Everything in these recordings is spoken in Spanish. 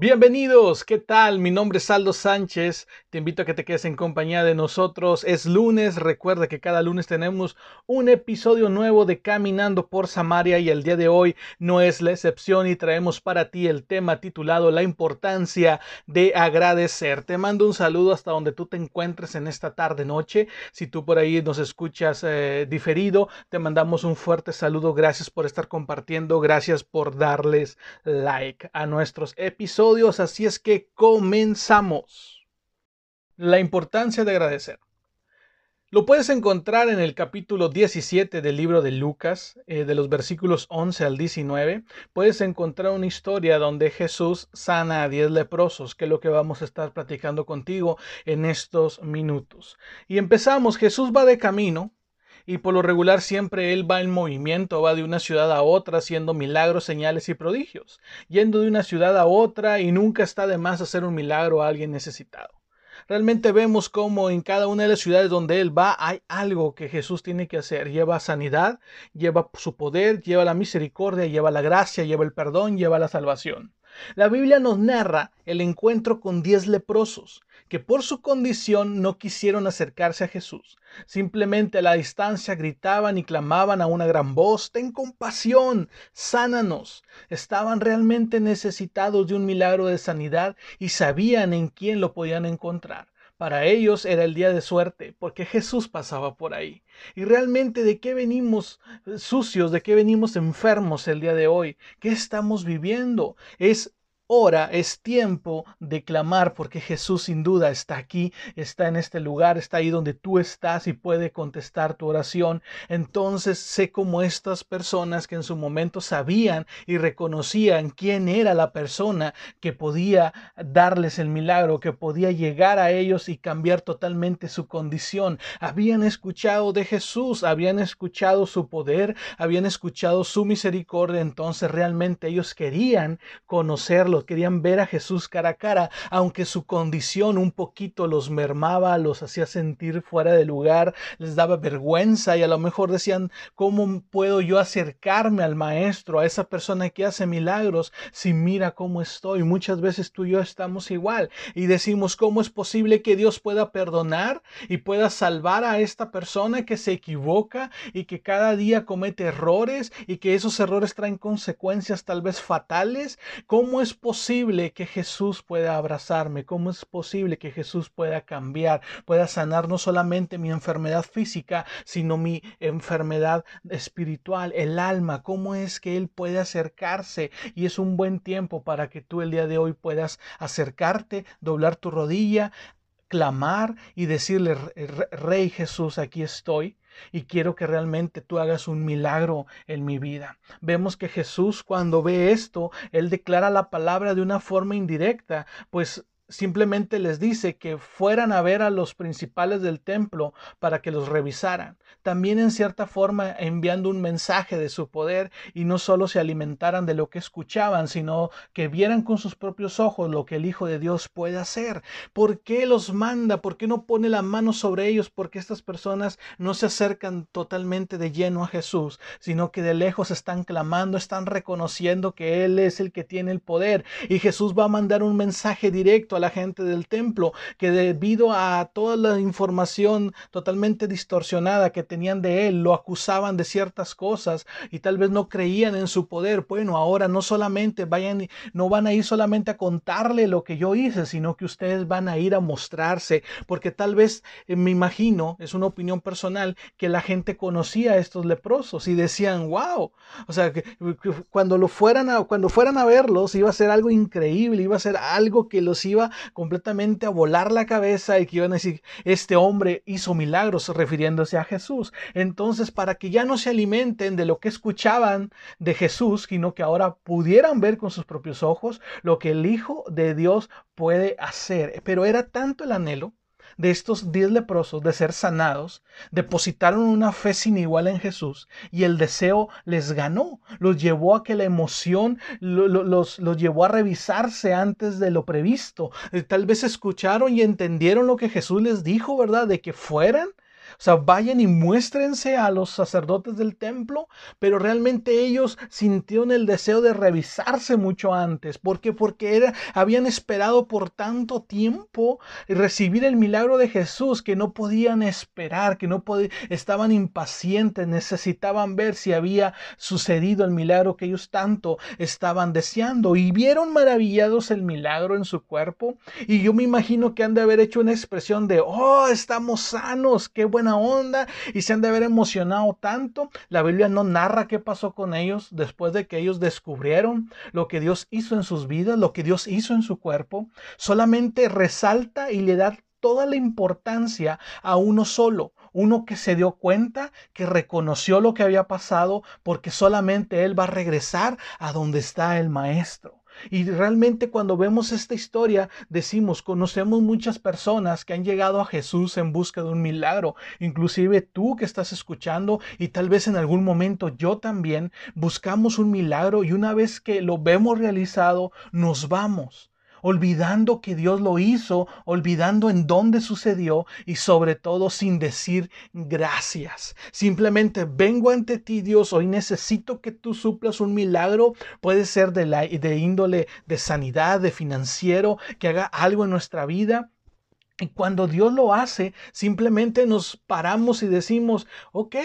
Bienvenidos, ¿qué tal? Mi nombre es Aldo Sánchez, te invito a que te quedes en compañía de nosotros. Es lunes, recuerda que cada lunes tenemos un episodio nuevo de Caminando por Samaria y el día de hoy no es la excepción y traemos para ti el tema titulado La importancia de agradecer. Te mando un saludo hasta donde tú te encuentres en esta tarde noche. Si tú por ahí nos escuchas eh, diferido, te mandamos un fuerte saludo. Gracias por estar compartiendo, gracias por darles like a nuestros episodios así es que comenzamos. La importancia de agradecer. Lo puedes encontrar en el capítulo 17 del libro de Lucas, eh, de los versículos 11 al 19. Puedes encontrar una historia donde Jesús sana a 10 leprosos, que es lo que vamos a estar platicando contigo en estos minutos. Y empezamos, Jesús va de camino y por lo regular siempre él va en movimiento, va de una ciudad a otra haciendo milagros, señales y prodigios, yendo de una ciudad a otra y nunca está de más hacer un milagro a alguien necesitado. Realmente vemos cómo en cada una de las ciudades donde Él va hay algo que Jesús tiene que hacer. Lleva sanidad, lleva su poder, lleva la misericordia, lleva la gracia, lleva el perdón, lleva la salvación. La Biblia nos narra el encuentro con diez leprosos que por su condición no quisieron acercarse a Jesús. Simplemente a la distancia gritaban y clamaban a una gran voz, Ten compasión, sánanos. Estaban realmente necesitados de un milagro de sanidad y sabían en quién lo podían encontrar. Para ellos era el día de suerte, porque Jesús pasaba por ahí. Y realmente de qué venimos eh, sucios, de qué venimos enfermos el día de hoy, qué estamos viviendo. Es hora, es tiempo de clamar porque Jesús sin duda está aquí, está en este lugar, está ahí donde tú estás y puede contestar tu oración. Entonces sé como estas personas que en su momento sabían y reconocían quién era la persona que podía darles el milagro, que podía llegar a ellos y cambiar totalmente su condición. Habían escuchado de Jesús, habían escuchado su poder, habían escuchado su misericordia, entonces realmente ellos querían conocerlo querían ver a Jesús cara a cara, aunque su condición un poquito los mermaba, los hacía sentir fuera de lugar, les daba vergüenza y a lo mejor decían, ¿cómo puedo yo acercarme al Maestro, a esa persona que hace milagros, si mira cómo estoy? Muchas veces tú y yo estamos igual y decimos, ¿cómo es posible que Dios pueda perdonar y pueda salvar a esta persona que se equivoca y que cada día comete errores y que esos errores traen consecuencias tal vez fatales? ¿Cómo es posible posible que Jesús pueda abrazarme? ¿Cómo es posible que Jesús pueda cambiar, pueda sanar no solamente mi enfermedad física, sino mi enfermedad espiritual, el alma? ¿Cómo es que Él puede acercarse? Y es un buen tiempo para que tú el día de hoy puedas acercarte, doblar tu rodilla, clamar y decirle, Rey Jesús, aquí estoy y quiero que realmente tú hagas un milagro en mi vida. Vemos que Jesús cuando ve esto, él declara la palabra de una forma indirecta, pues simplemente les dice que fueran a ver a los principales del templo para que los revisaran. También en cierta forma enviando un mensaje de su poder y no solo se alimentaran de lo que escuchaban, sino que vieran con sus propios ojos lo que el Hijo de Dios puede hacer. ¿Por qué los manda? ¿Por qué no pone la mano sobre ellos? Porque estas personas no se acercan totalmente de lleno a Jesús, sino que de lejos están clamando, están reconociendo que Él es el que tiene el poder y Jesús va a mandar un mensaje directo la gente del templo, que debido a toda la información totalmente distorsionada que tenían de él, lo acusaban de ciertas cosas y tal vez no creían en su poder. Bueno, ahora no solamente vayan, no van a ir solamente a contarle lo que yo hice, sino que ustedes van a ir a mostrarse, porque tal vez eh, me imagino, es una opinión personal, que la gente conocía a estos leprosos y decían, wow, o sea, que, cuando lo fueran a, cuando fueran a verlos iba a ser algo increíble, iba a ser algo que los iba completamente a volar la cabeza y que iban a decir, este hombre hizo milagros refiriéndose a Jesús. Entonces, para que ya no se alimenten de lo que escuchaban de Jesús, sino que ahora pudieran ver con sus propios ojos lo que el Hijo de Dios puede hacer. Pero era tanto el anhelo de estos diez leprosos de ser sanados, depositaron una fe sin igual en Jesús y el deseo les ganó, los llevó a que la emoción los, los llevó a revisarse antes de lo previsto. Eh, tal vez escucharon y entendieron lo que Jesús les dijo, ¿verdad? De que fueran sea, vayan y muéstrense a los sacerdotes del templo, pero realmente ellos sintieron el deseo de revisarse mucho antes. ¿Por qué? Porque era, habían esperado por tanto tiempo recibir el milagro de Jesús que no podían esperar, que no podían, estaban impacientes, necesitaban ver si había sucedido el milagro que ellos tanto estaban deseando. Y vieron maravillados el milagro en su cuerpo. Y yo me imagino que han de haber hecho una expresión de, oh, estamos sanos, qué onda y se han de haber emocionado tanto. La Biblia no narra qué pasó con ellos después de que ellos descubrieron lo que Dios hizo en sus vidas, lo que Dios hizo en su cuerpo. Solamente resalta y le da toda la importancia a uno solo, uno que se dio cuenta, que reconoció lo que había pasado, porque solamente él va a regresar a donde está el maestro. Y realmente cuando vemos esta historia decimos, conocemos muchas personas que han llegado a Jesús en busca de un milagro, inclusive tú que estás escuchando y tal vez en algún momento yo también buscamos un milagro y una vez que lo vemos realizado nos vamos olvidando que Dios lo hizo, olvidando en dónde sucedió y sobre todo sin decir gracias. Simplemente vengo ante ti Dios, hoy necesito que tú suplas un milagro, puede ser de, la, de índole de sanidad, de financiero, que haga algo en nuestra vida. Y cuando Dios lo hace, simplemente nos paramos y decimos, ok,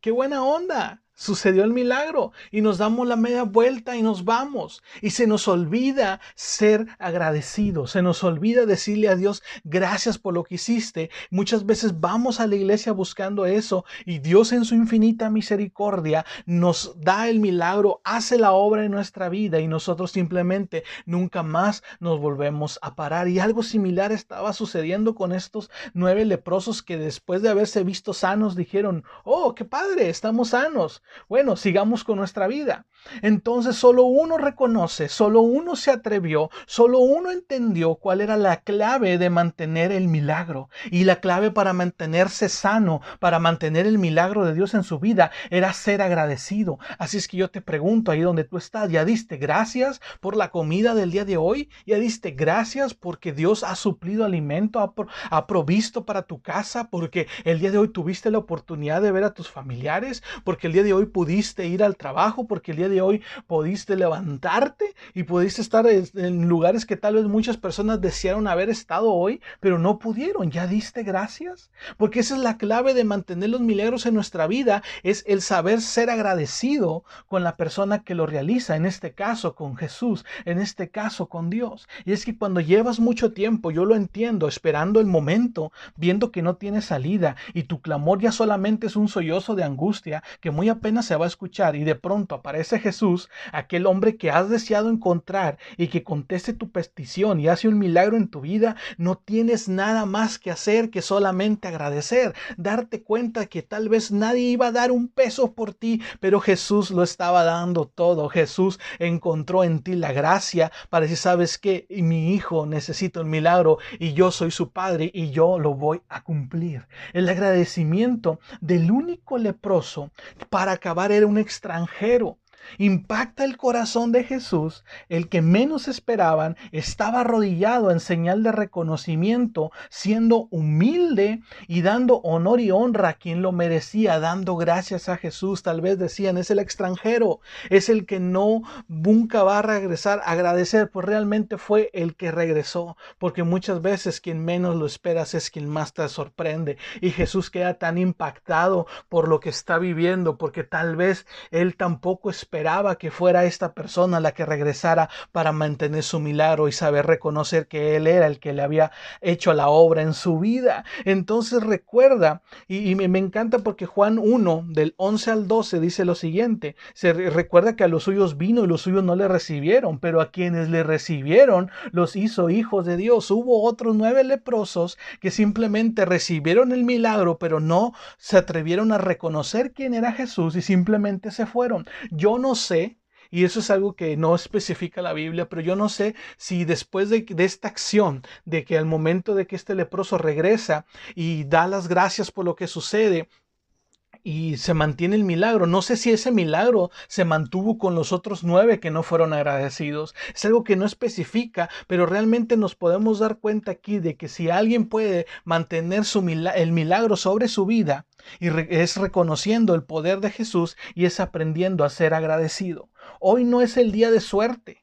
qué buena onda sucedió el milagro y nos damos la media vuelta y nos vamos. Y se nos olvida ser agradecidos, se nos olvida decirle a Dios gracias por lo que hiciste. Muchas veces vamos a la iglesia buscando eso y Dios en su infinita misericordia nos da el milagro, hace la obra en nuestra vida y nosotros simplemente nunca más nos volvemos a parar. Y algo similar estaba sucediendo con estos nueve leprosos que después de haberse visto sanos dijeron, oh, qué padre, estamos sanos. Bueno, sigamos con nuestra vida. Entonces solo uno reconoce, solo uno se atrevió, solo uno entendió cuál era la clave de mantener el milagro. Y la clave para mantenerse sano, para mantener el milagro de Dios en su vida, era ser agradecido. Así es que yo te pregunto ahí donde tú estás, ¿ya diste gracias por la comida del día de hoy? ¿Ya diste gracias porque Dios ha suplido alimento, ha, ha provisto para tu casa? Porque el día de hoy tuviste la oportunidad de ver a tus familiares, porque el día de hoy pudiste ir al trabajo, porque el día de hoy pudiste levantarte y pudiste estar en lugares que tal vez muchas personas desearon haber estado hoy, pero no pudieron. ¿Ya diste gracias? Porque esa es la clave de mantener los milagros en nuestra vida, es el saber ser agradecido con la persona que lo realiza, en este caso con Jesús, en este caso con Dios. Y es que cuando llevas mucho tiempo, yo lo entiendo, esperando el momento, viendo que no tiene salida y tu clamor ya solamente es un sollozo de angustia que muy apenas se va a escuchar y de pronto aparece Jesús, aquel hombre que has deseado encontrar y que conteste tu petición y hace un milagro en tu vida, no tienes nada más que hacer que solamente agradecer, darte cuenta que tal vez nadie iba a dar un peso por ti, pero Jesús lo estaba dando todo. Jesús encontró en ti la gracia para decir, sabes que mi hijo necesita un milagro y yo soy su padre y yo lo voy a cumplir. El agradecimiento del único leproso para acabar era un extranjero. Impacta el corazón de Jesús, el que menos esperaban, estaba arrodillado en señal de reconocimiento, siendo humilde y dando honor y honra a quien lo merecía, dando gracias a Jesús. Tal vez decían, es el extranjero, es el que no nunca va a regresar agradecer, pues realmente fue el que regresó, porque muchas veces quien menos lo esperas es quien más te sorprende. Y Jesús queda tan impactado por lo que está viviendo, porque tal vez él tampoco espera esperaba que fuera esta persona la que regresara para mantener su milagro y saber reconocer que Él era el que le había hecho la obra en su vida. Entonces recuerda, y, me, encanta porque Juan 1, del 11 al 12, dice lo siguiente, se recuerda que a los suyos vino y los suyos no le recibieron, pero a quienes le recibieron los hizo hijos de Dios. Hubo otros nueve leprosos que simplemente recibieron el milagro, pero no se atrevieron a reconocer quién era Jesús y simplemente se fueron. Yo no sé Y eso es algo que no especifica la Biblia, pero yo no sé si después de, esta acción, de que al momento de que este leproso regresa y da las gracias por lo que sucede, y se mantiene el milagro. No sé si ese milagro se mantuvo con los otros nueve que no fueron agradecidos. Es algo que no especifica, pero realmente nos podemos dar cuenta aquí de que si alguien puede mantener su el milagro sobre su vida, y es reconociendo el poder de Jesús y es aprendiendo a ser agradecido. Hoy no es el día de suerte.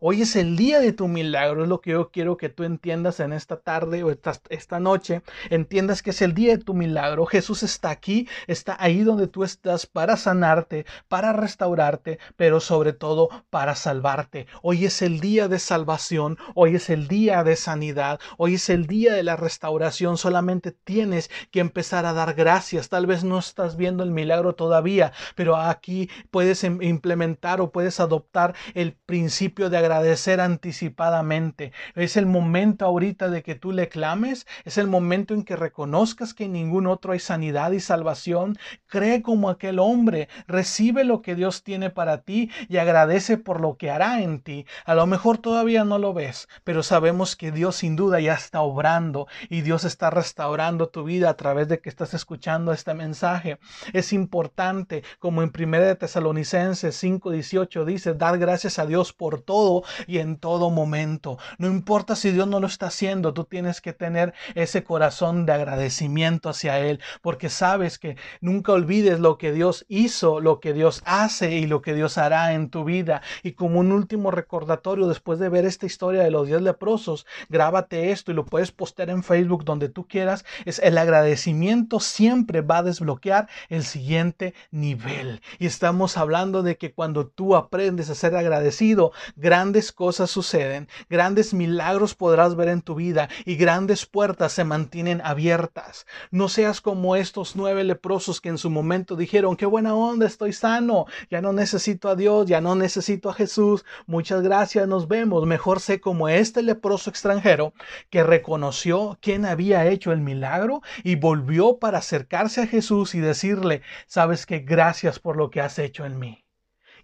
Hoy es el día de tu milagro, es lo que yo quiero que tú entiendas en esta tarde o esta, esta, noche. Entiendas que es el día de tu milagro. Jesús está aquí, está ahí donde tú estás para sanarte, para restaurarte, pero sobre todo para salvarte. Hoy es el día de salvación, hoy es el día de sanidad, hoy es el día de la restauración. Solamente tienes que empezar a dar gracias. Tal vez no estás viendo el milagro todavía, pero aquí puedes implementar o puedes adoptar el principio de agradecimiento agradecer anticipadamente. Es el momento ahorita de que tú le clames, es el momento en que reconozcas que en ningún otro hay sanidad y salvación. Cree como aquel hombre, recibe lo que Dios tiene para ti y agradece por lo que hará en ti. A lo mejor todavía no lo ves, pero sabemos que Dios sin duda ya está obrando y Dios está restaurando tu vida a través de que estás escuchando este mensaje. Es importante, como en 1 de Tesalonicenses 5:18 dice, dar gracias a Dios por todo y en todo momento. No importa si Dios no lo está haciendo, tú tienes que tener ese corazón de agradecimiento hacia Él, porque sabes que nunca olvides lo que Dios hizo, lo que Dios hace y lo que Dios hará en tu vida. Y como un último recordatorio, después de ver esta historia de los diez leprosos, grábate esto y lo puedes postear en Facebook donde tú quieras. Es el agradecimiento siempre va a desbloquear el siguiente nivel. Y estamos hablando de que cuando tú aprendes a ser agradecido, grandes grandes cosas suceden, grandes milagros podrás ver en tu vida y grandes puertas se mantienen abiertas. No seas como estos nueve leprosos que en su momento dijeron, qué buena onda, estoy sano, ya no necesito a Dios, ya no necesito a Jesús, muchas gracias, nos vemos. Mejor sé como este leproso extranjero que reconoció quién había hecho el milagro y volvió para acercarse a Jesús y decirle, sabes que gracias por lo que has hecho en mí.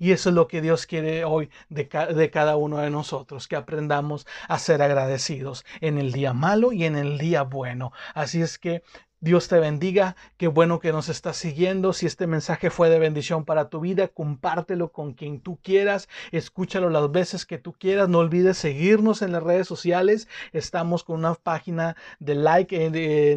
Y eso es lo que Dios quiere hoy de, de, cada uno de nosotros, que aprendamos a ser agradecidos en el día malo y en el día bueno. Así es que Dios te bendiga. Qué bueno que nos estás siguiendo. Si este mensaje fue de bendición para tu vida, compártelo con quien tú quieras. Escúchalo las veces que tú quieras. No olvides seguirnos en las redes sociales. Estamos con una página de like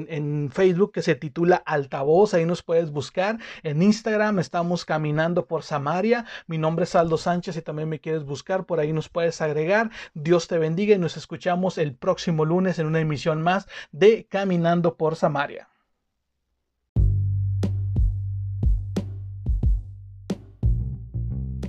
en, Facebook que se titula Altavoz. Ahí nos puedes buscar. En Instagram estamos caminando por Samaria. Mi nombre es Aldo Sánchez y también me quieres buscar. Por ahí nos puedes agregar. Dios te bendiga y nos escuchamos el próximo lunes en una emisión más de Caminando por Samaria.